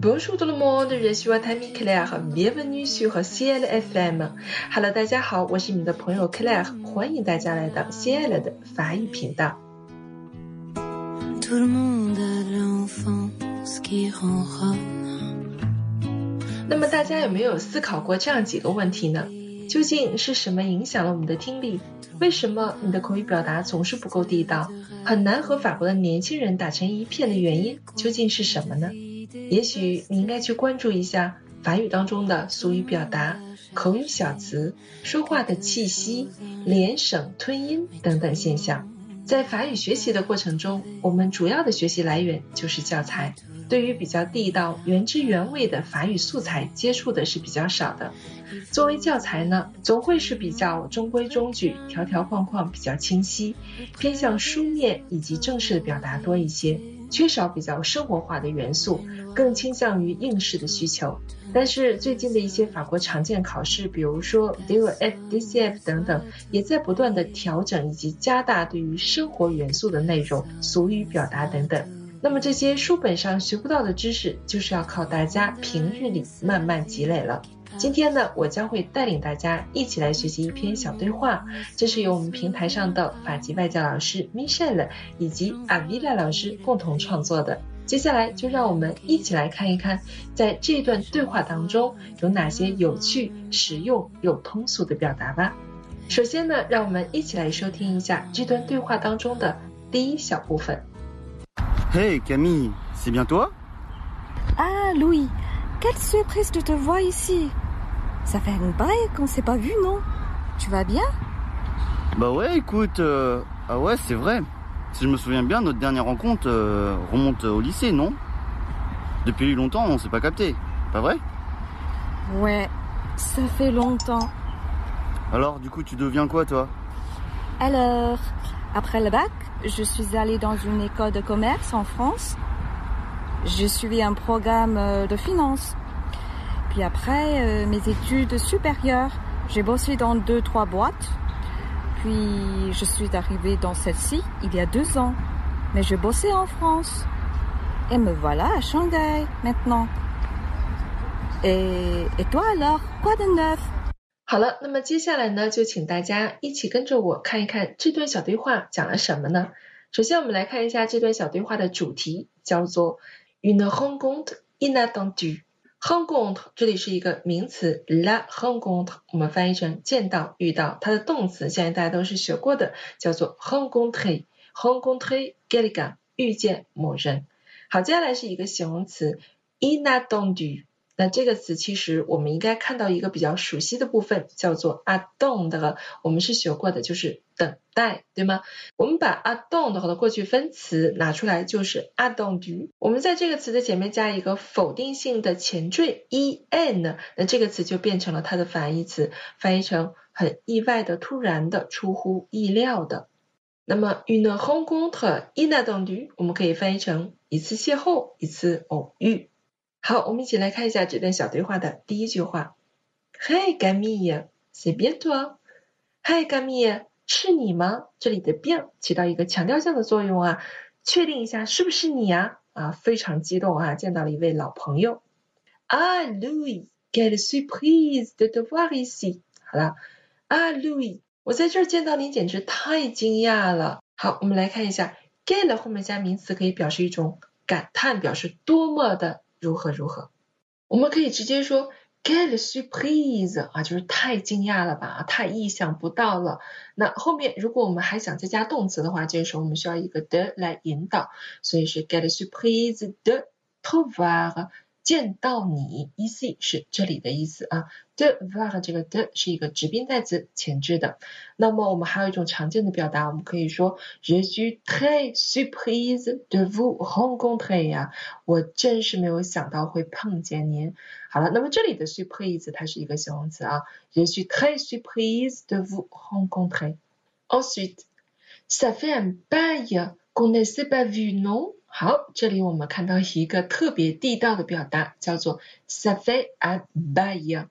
Bonjour tout le monde, je suis Watami Claire, bienvenue sur Ciel FM. Hello，大家好，我是你们的朋友 Claire，欢迎大家来到 Ciel 的法语频道。那么大家有没有思考过这样几个问题呢？究竟是什么影响了我们的听力？为什么你的口语表达总是不够地道，很难和法国的年轻人打成一片的原因究竟是什么呢？也许你应该去关注一下法语当中的俗语表达、口语小词、说话的气息、连省吞音等等现象。在法语学习的过程中，我们主要的学习来源就是教材。对于比较地道、原汁原味的法语素材，接触的是比较少的。作为教材呢，总会是比较中规中矩、条条框框比较清晰，偏向书面以及正式的表达多一些，缺少比较生活化的元素，更倾向于应试的需求。但是最近的一些法国常见考试，比如说 DELF、DCF 等等，也在不断的调整以及加大对于生活元素的内容、俗语表达等等。那么这些书本上学不到的知识，就是要靠大家平日里慢慢积累了。今天呢，我将会带领大家一起来学习一篇小对话，这是由我们平台上的法籍外教老师 Michelle 以及 Avila 老师共同创作的。接下来就让我们一起来看一看，在这段对话当中有哪些有趣、实用又通俗的表达吧。首先呢，让我们一起来收听一下这段对话当中的第一小部分。Hey Camille, c'est bien toi Ah, Louis, quelle surprise de te voir ici. Ça fait un bail qu'on s'est pas vu, non Tu vas bien Bah ouais, écoute, euh, ah ouais, c'est vrai. Si je me souviens bien, notre dernière rencontre euh, remonte au lycée, non? Depuis longtemps, on s'est pas capté, pas vrai? Ouais, ça fait longtemps. Alors, du coup, tu deviens quoi, toi? Alors, après le bac, je suis allée dans une école de commerce en France. J'ai suivi un programme euh, de finance. Puis après euh, mes études supérieures, j'ai bossé dans deux, trois boîtes Puis je suis arrivée dans celle-ci il y a deux ans. Mais je bossais en France. Et me voilà à Shanghai maintenant. Et, et toi alors, quoi de neuf 好了，那么接下来呢，就请大家一起跟着我看一看这段小对话讲了什么呢？首先，我们来看一下这段小对话的主题，叫做 une rencontre inattendue。 Rencontre 这里是一个名词，la rencontre 我们翻译成见到、遇到，它的动词相信大家都是学过的，叫做 rencontrer。rencontrer quelqu'un 遇见某人。好，接下来是一个形容词，inattendu。那这个词其实我们应该看到一个比较熟悉的部分，叫做 attendre。我们是学过的，就是等待，对吗？我们把 attendre 的过去分词拿出来，就是 attendu。我们在这个词的前面加一个否定性的前缀 en，那这个词就变成了它的反义词，翻译成很意外的、突然的、出乎意料的。那么 une rencontre inattendue，我们可以翻译成一次邂逅、一次偶遇。好，我们一起来看一下这段小对话的第一句话。Hey Camille, c'est bien toi? Hey Camille，是你吗？这里的 bien 起到一个强调性的作用啊，确定一下是不是你呀？啊，非常激动啊，见到了一位老朋友。Ah Louis, get surprise de te voir ici！好了，Ah Louis，我在这儿见到你简直太惊讶了。好，我们来看一下 get 后面加名词可以表示一种感叹，表示多么的。如何如何？我们可以直接说 get surprise 啊，就是太惊讶了吧，太意想不到了。那后面如果我们还想再加动词的话，这个时候我们需要一个 the 来引导，所以是 get surprise de t o v o i r 见到你，ici 是这里的意思啊。de voir 这个的是一个指宾代词，前置的。那么我们还有一种常见的表达，我们可以说 je suis très surprise de vous rencontrer 呀，我真是没有想到会碰见您。好了，那么这里的 surprise 它是一个形容词啊，je suis très surprise de vous rencontrer。Ensuite, ça fait un bail qu'on ne s'est pas vu, non？好，这里我们看到一个特别地道的表达，叫做 “safé a bail。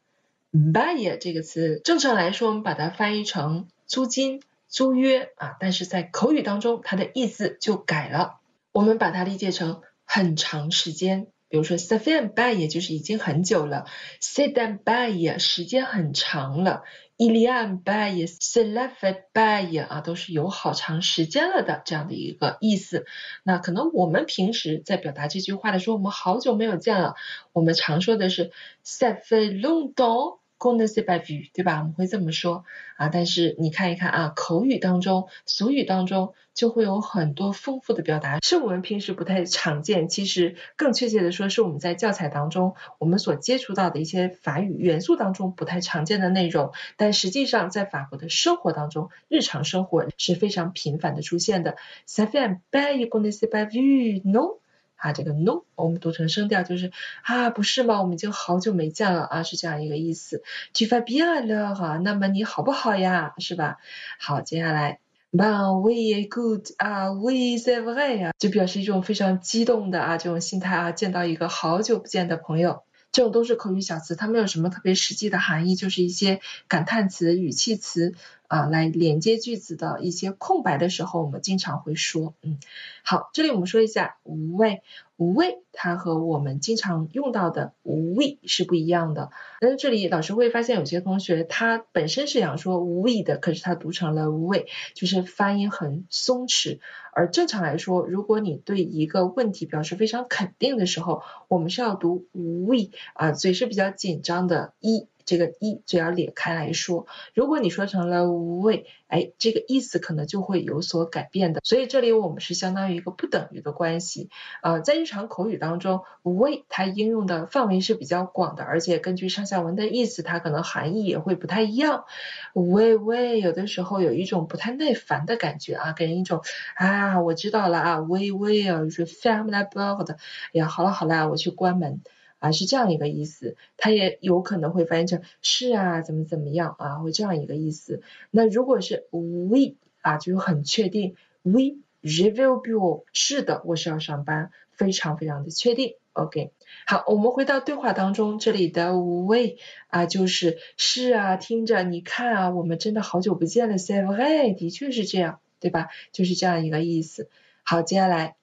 bail 这个词，正常来说，我们把它翻译成租金、租约啊，但是在口语当中，它的意思就改了。我们把它理解成很长时间比如说 “safé a bail 也就是已经很久了，c'est un bail 时间很长了，il y a un bail，cela fait bail 啊，都是有好长时间了的这样的一个意思。那可能我们平时在表达这句话的时候，我们好久没有见了，我们常说的是塞菲隆东。Qu'on ne s'est pas vu，对吧？我们会这么说啊。但是你看一看啊，口语当中、俗语当中就会有很多丰富的表达，是我们平时不太常见。其实更确切的说，是我们在教材当中我们所接触到的一些法语元素当中不太常见的内容。但实际上在法国的生活当中，日常生活是非常频繁的出现的。Ça fait un bail qu'on ne s'est pas vu，non？啊，这个 no 我们读成声调就是啊，不是吗？我们已经好久没见了啊，是这样一个意思。Tu vas bien là 哈，那么你好不好呀？是吧？好，接下来 ben oui good 啊，oui c'est vrai 啊，就表示一种非常激动的啊这种心态啊，见到一个好久不见的朋友。这种都是口语小词，它没有什么特别实际的含义，就是一些感叹词、语气词啊，来连接句子的一些空白的时候，我们经常会说。嗯，好，这里我们说一下无谓。无谓，它和我们经常用到的无谓是不一样的。但是这里老师会发现有些同学他本身是想说无谓的，可是他读成了无谓，就是发音很松弛。而正常来说，如果你对一个问题表示非常肯定的时候，我们是要读无谓啊，嘴是比较紧张的。一这个一就要裂开来说，如果你说成了无谓，哎，这个意思可能就会有所改变的。所以这里我们是相当于一个不等于的关系。呃，在日常口语当中，无谓它应用的范围是比较广的，而且根据上下文的意思，它可能含义也会不太一样。喂喂，有的时候有一种不太耐烦的感觉啊，给人一种啊，我知道了啊，喂喂啊，就是 family board，哎呀，好了好了，我去关门。啊，是这样一个意思，它也有可能会翻译成是啊，怎么怎么样啊，会这样一个意思。那如果是 we 啊，就很确定，we review bill 是的，我是要上班，非常非常的确定。OK，好，我们回到对话当中，这里的 we 啊，就是是啊，听着，你看啊，我们真的好久不见了，say hey，的确是这样，对吧？就是这样一个意思。好，接下来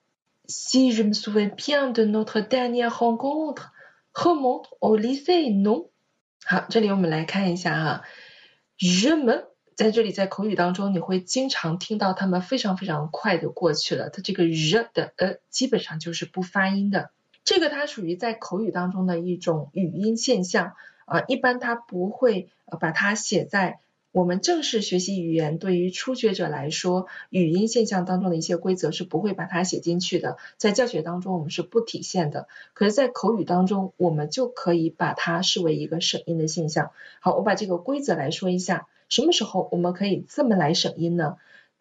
，si je me souviens bien de notre dernière rencontre。和蒙奥利塞农，好，这里我们来看一下啊，人们在这里在口语当中，你会经常听到他们非常非常快的过去了，它这个日的呃基本上就是不发音的，这个它属于在口语当中的一种语音现象啊，一般它不会把它写在。我们正式学习语言，对于初学者来说，语音现象当中的一些规则是不会把它写进去的，在教学当中我们是不体现的。可是，在口语当中，我们就可以把它视为一个省音的现象。好，我把这个规则来说一下，什么时候我们可以这么来省音呢？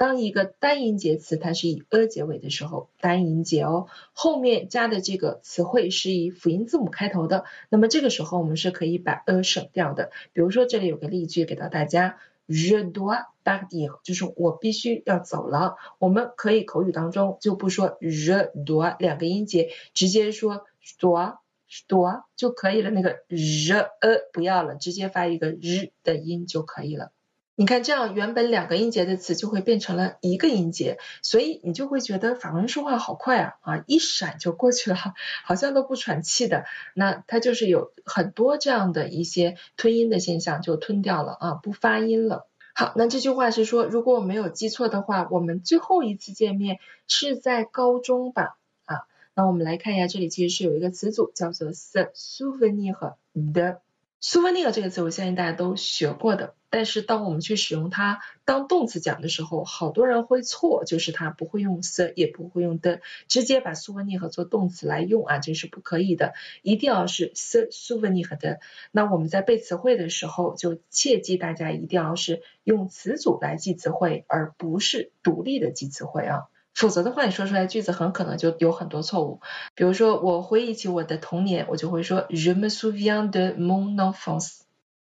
当一个单音节词它是以 a 结尾的时候，单音节哦，后面加的这个词汇是以辅音字母开头的，那么这个时候我们是可以把 a 省掉的。比如说这里有个例句给到大家，je dois partir，就是我必须要走了。我们可以口语当中就不说 je dois 两个音节，直接说 dois dois 就可以了。那个 je a 不要了，直接发一个日的音就可以了。你看，这样原本两个音节的词就会变成了一个音节，所以你就会觉得法国人说话好快啊啊，一闪就过去了，好像都不喘气的。那它就是有很多这样的一些吞音的现象，就吞掉了啊，不发音了。好，那这句话是说，如果我没有记错的话，我们最后一次见面是在高中吧？啊，那我们来看一下，这里其实是有一个词组叫做 se souvenir de。Souvenir 这个词，我相信大家都学过的。但是当我们去使用它当动词讲的时候，好多人会错，就是它不会用 the，也不会用 the，，直接把 souvenir 做动词来用啊，这是不可以的，一定要是 the souvenir 的。那我们在背词汇的时候，就切记大家一定要是用词组来记词汇，而不是独立的记词汇啊。否则的话，你说出来句子很可能就有很多错误。比如说，我回忆起我的童年，我就会说 je me souviens de mon enfance。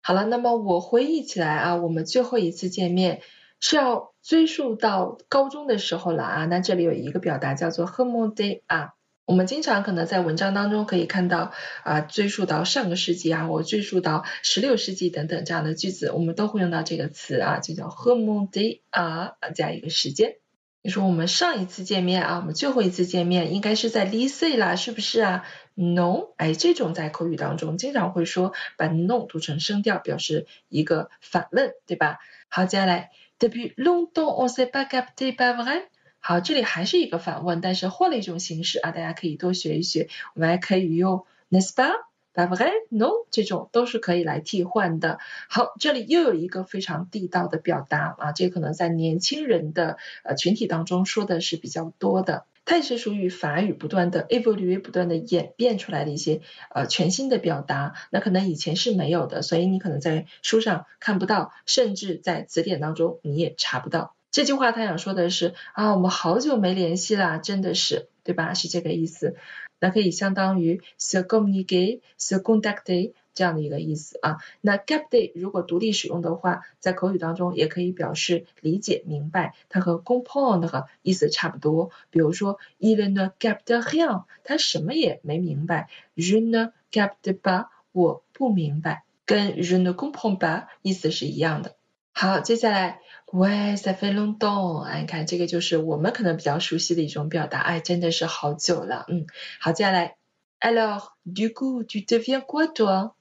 好了，那么我回忆起来啊，我们最后一次见面是要追溯到高中的时候了啊。那这里有一个表达叫做 h o m o day 啊，我们经常可能在文章当中可以看到啊，追溯到上个世纪啊，我追溯到十六世纪等等这样的句子，我们都会用到这个词啊，就叫 h o m o day 啊，加一个时间。你说我们上一次见面啊，我们最后一次见面应该是在 lycée 啦，是不是啊？No，哎，这种在口语当中经常会说把 No 读成声调，表示一个反问，对吧？好，接下来 depuis longtemps on s'est pas capté pas vrai。好，这里还是一个反问，但是换了一种形式啊，大家可以多学一学。我们还可以用 n'est-ce pas, pas vrai, non 这种都是可以来替换的。好，这里又有一个非常地道的表达啊，这可能在年轻人的呃群体当中说的是比较多的。它也是属于法语不断的 evolve 不断的演变出来的一些呃全新的表达。那可能以前是没有的，所以你可能在书上看不到，甚至在词典当中你也查不到。这句话他想说的是啊，我们好久没联系啦，真的是，对吧？是这个意思。那可以相当于 se communiquer, se contacter 这样的一个意思啊。那 gapday 如果独立使用的话，在口语当中也可以表示理解、明白，它和 c o m p o n d 的意思差不多。比如说，il ne capte rien，他什么也没明白；je ne capte pas，我不明白，跟 je ne comprends pas 意思是一样的。好，接下来。喂，ça fait longtemps，哎，你看这个就是我们可能比较熟悉的一种表达，哎，真的是好久了，嗯，好，接下来，alors du coup tu deviens quoi toi？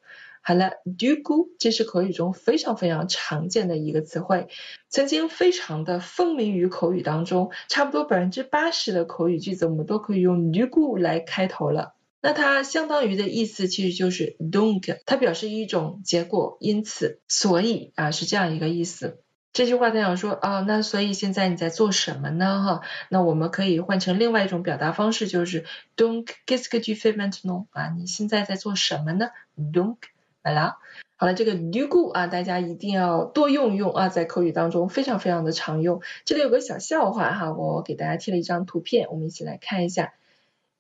好了，Du gu，这是口语中非常非常常见的一个词汇，曾经非常的风靡于口语当中，差不多百分之八十的口语句子我们都可以用 du coup 来开头了。那它相当于的意思其实就是 Don't，它表示一种结果，因此，所以啊是这样一个意思。这句话他想说啊，那所以现在你在做什么呢？哈，那我们可以换成另外一种表达方式，就是 donc qu'est-ce que tu fais maintenant？啊，你现在在做什么呢？donc，完了，好了，这个 du coup 啊，大家一定要多用用啊，在口语当中非常非常的常用。这里有个小笑话哈，我给大家贴了一张图片，我们一起来看一下。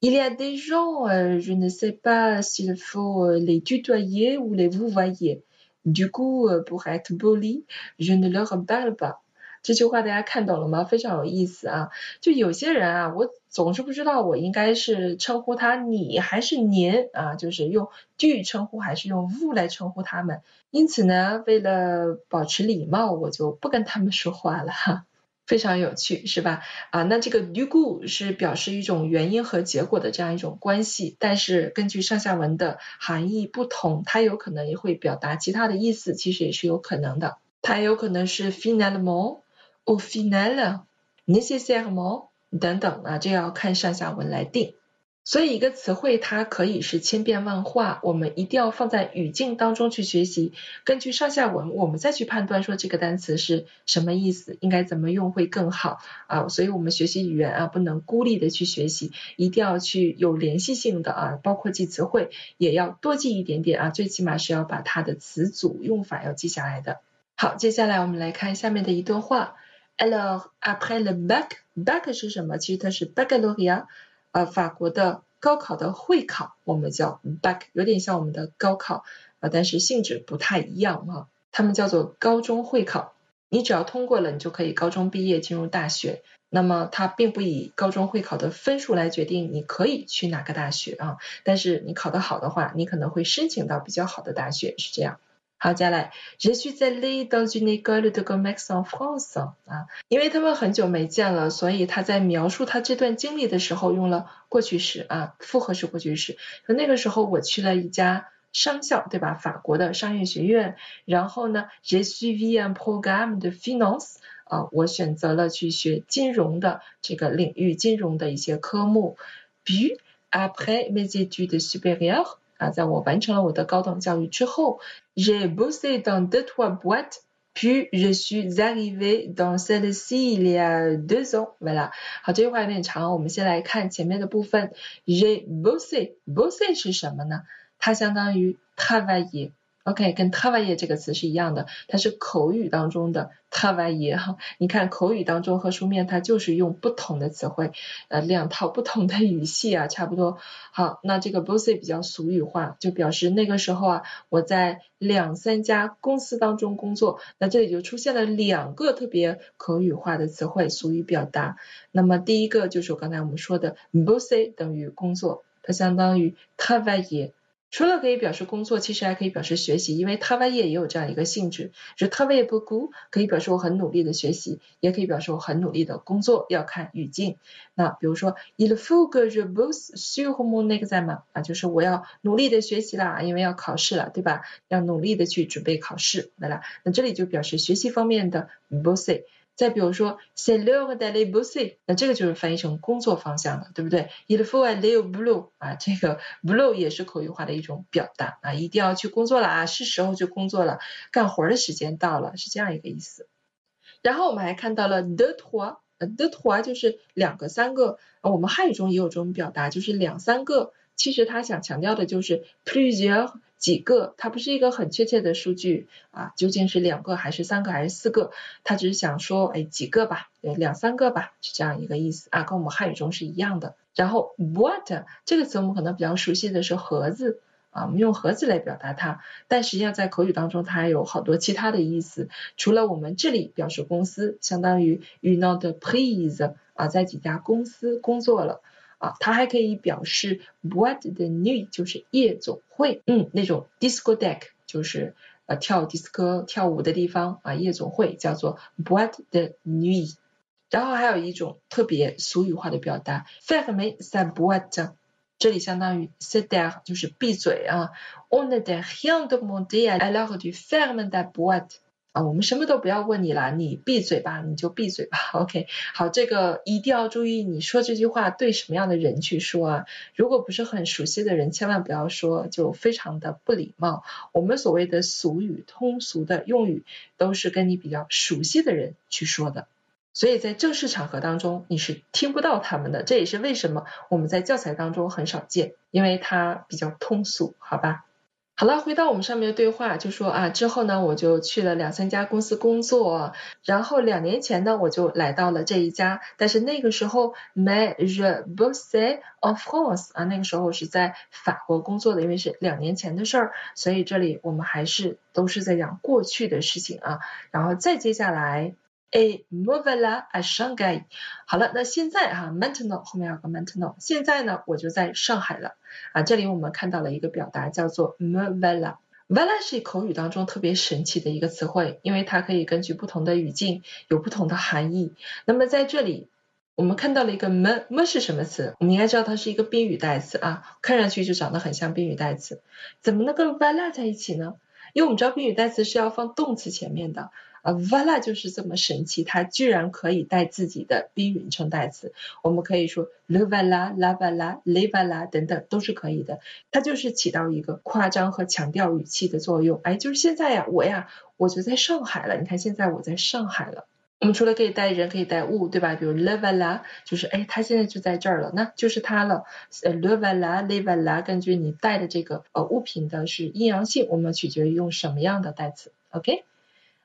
Il y a des gens, je ne sais pas s'il faut les tutoyer ou les vouvoyer。Du coup, pour être poli, je ne leur parle pas。这句话大家看懂了吗？非常有意思啊！就有些人啊，我总是不知道我应该是称呼他你还是您啊，就是用 do 称呼还是用 vu 来称呼他们。因此呢，为了保持礼貌，我就不跟他们说话了哈。非常有趣，是吧？啊，那这个 due a 是表示一种原因和结果的这样一种关系，但是根据上下文的含义不同，它有可能也会表达其他的意思，其实也是有可能的。它有可能是 finalement ou final、nécessairement 等等啊，这要看上下文来定。所以一个词汇它可以是千变万化，我们一定要放在语境当中去学习，根据上下文我们再去判断说这个单词是什么意思，应该怎么用会更好啊。所以我们学习语言啊，不能孤立的去学习，一定要去有联系性的啊，包括记词汇也要多记一点点啊，最起码是要把它的词组用法要记下来的。好，接下来我们来看下面的一段话。Alors après le bac，bac 是什么？其实它是 baccalauréat。呃，法国的高考的会考，我们叫 b a c k 有点像我们的高考啊，但是性质不太一样啊。他们叫做高中会考，你只要通过了，你就可以高中毕业进入大学。那么它并不以高中会考的分数来决定你可以去哪个大学啊，但是你考得好的话，你可能会申请到比较好的大学，是这样。好，接下来，Je suis allé dans une école de commerce en France 啊，因为他们很久没见了，所以他在描述他这段经历的时候用了过去式啊，复合式过去式。说那个时候我去了一家商校，对吧？法国的商业学院。然后呢，Je suis un programme de finance 啊，我选择了去学金融的这个领域，金融的一些科目。Puis après mes études supérieures 啊，在我完成了我的高等教育之后。J'ai bossé dans deux trois boîtes, puis je suis arrivé dans celle-ci il y a deux ans. Voilà. 好，这句话有点长，我们先来看前面的部分。J'ai bossé, bossé 是什么呢？它相当于 travailler。OK，跟 travail 这个词是一样的，它是口语当中的 travail 哈。你看口语当中和书面它就是用不同的词汇，呃，两套不同的语系啊，差不多。好，那这个 bossy 比较俗语化，就表示那个时候啊，我在两三家公司当中工作。那这里就出现了两个特别口语化的词汇，俗语表达。那么第一个就是我刚才我们说的 bossy 等于工作，它相当于 travail。除了可以表示工作，其实还可以表示学习，因为 tavaiye 也有这样一个性质。就 travailler beaucoup 可以表示我很努力的学习，也可以表示我很努力的工作，要看语境。那比如说，il faut que je bosse sur mon examen 啊，就是我要努力的学习啦，因为要考试了，对吧？要努力的去准备考试，对啦。那这里就表示学习方面的 bosse。再比如说，c'est l'heure d'aller bosser，那这个就是翻译成工作方向的，对不对？Il faut aller au boulot，啊，这个 boulot 也是口语化的一种表达啊，一定要去工作了啊，是时候去工作了，干活的时间到了，是这样一个意思。然后我们还看到了 deux trois，deux trois 就是两个、三个，我们汉语中也有这种表达，就是两三个。其实他想强调的就是 p l u s i e r。几个，它不是一个很确切的数据啊，究竟是两个还是三个还是四个？他只是想说，哎，几个吧，两三个吧，是这样一个意思啊，跟我们汉语中是一样的。然后 what 这个词我们可能比较熟悉的是盒子啊，我们用盒子来表达它，但实际上在口语当中它还有好多其他的意思，除了我们这里表示公司，相当于 you not please 啊，在几家公司工作了。啊，它还可以表示 what the new 就是夜总会，嗯，那种 disco deck 就是呃跳迪斯科跳舞的地方啊，夜总会叫做 what the new。然后还有一种特别俗语化的表达，ferme sa boîte，这里相当于 sit down 就是闭嘴啊，on ne dit rien de mondial alors tu fermes ta boîte。啊，我们什么都不要问你了，你闭嘴吧，你就闭嘴吧。OK，好，这个一定要注意，你说这句话对什么样的人去说啊？如果不是很熟悉的人，千万不要说，就非常的不礼貌。我们所谓的俗语、通俗的用语，都是跟你比较熟悉的人去说的，所以在正式场合当中你是听不到他们的。这也是为什么我们在教材当中很少见，因为它比较通俗，好吧？好了，回到我们上面的对话，就说啊，之后呢，我就去了两三家公司工作，然后两年前呢，我就来到了这一家，但是那个时候，mais je bossais en France 啊，那个时候是在法国工作的，因为是两年前的事儿，所以这里我们还是都是在讲过去的事情啊，然后再接下来。A movela a Shanghai。好了，那现在哈，maintenant 后面有个 maintenant。现在呢，我就在上海了啊。这里我们看到了一个表达叫做 movela。vela 是口语当中特别神奇的一个词汇，因为它可以根据不同的语境有不同的含义。那么在这里，我们看到了一个 m m 是什么词？我们应该知道它是一个宾语代词啊，看上去就长得很像宾语代词。怎么能跟 vela 在一起呢？因为我们知道宾语代词是要放动词前面的。啊，vala 就是这么神奇，它居然可以带自己的宾语称代词。我们可以说 le vala、la vala、le vala 等等都是可以的。它就是起到一个夸张和强调语气的作用。哎，就是现在呀，我呀，我就在上海了。你看现在我在上海了。我们除了可以带人，可以带物，对吧？比如 le vala 就是哎，他现在就在这儿了，那就是他了。呃，le vala、le vala 根据你带的这个呃物品的是阴阳性，我们取决于用什么样的代词。OK。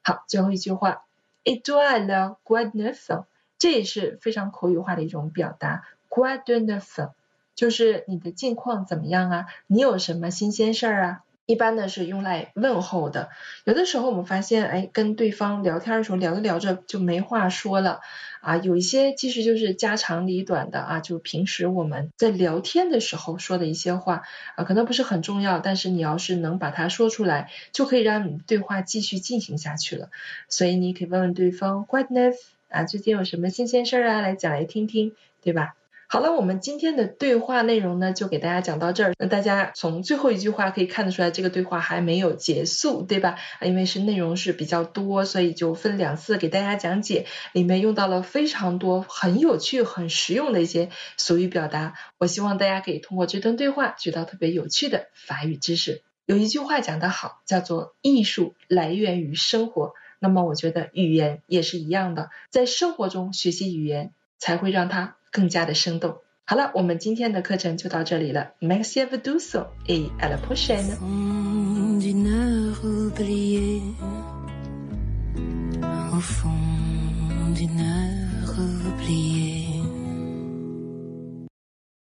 好，最后一句话，et toi le quoi de neuf？这也是非常口语化的一种表达，quoi de neuf？就是你的近况怎么样啊？你有什么新鲜事儿啊？一般呢是用来问候的，有的时候我们发现，哎，跟对方聊天的时候聊着聊着就没话说了啊，有一些其实就是家长里短的啊，就平时我们在聊天的时候说的一些话啊，可能不是很重要，但是你要是能把它说出来，就可以让你对话继续进行下去了。所以你可以问问对方，What n e f 啊，最近有什么新鲜事儿啊，来讲来听听，对吧？好了，我们今天的对话内容呢，就给大家讲到这儿。那大家从最后一句话可以看得出来，这个对话还没有结束，对吧？因为是内容是比较多，所以就分两次给大家讲解。里面用到了非常多很有趣、很实用的一些俗语表达。我希望大家可以通过这段对话学到特别有趣的法语知识。有一句话讲得好，叫做“艺术来源于生活”。那么我觉得语言也是一样的，在生活中学习语言，才会让它。更加的生动。好了，我们今天的课程就到这里了。Merci à vous tous et à la prochaine. Au fond d'une heure oubliée.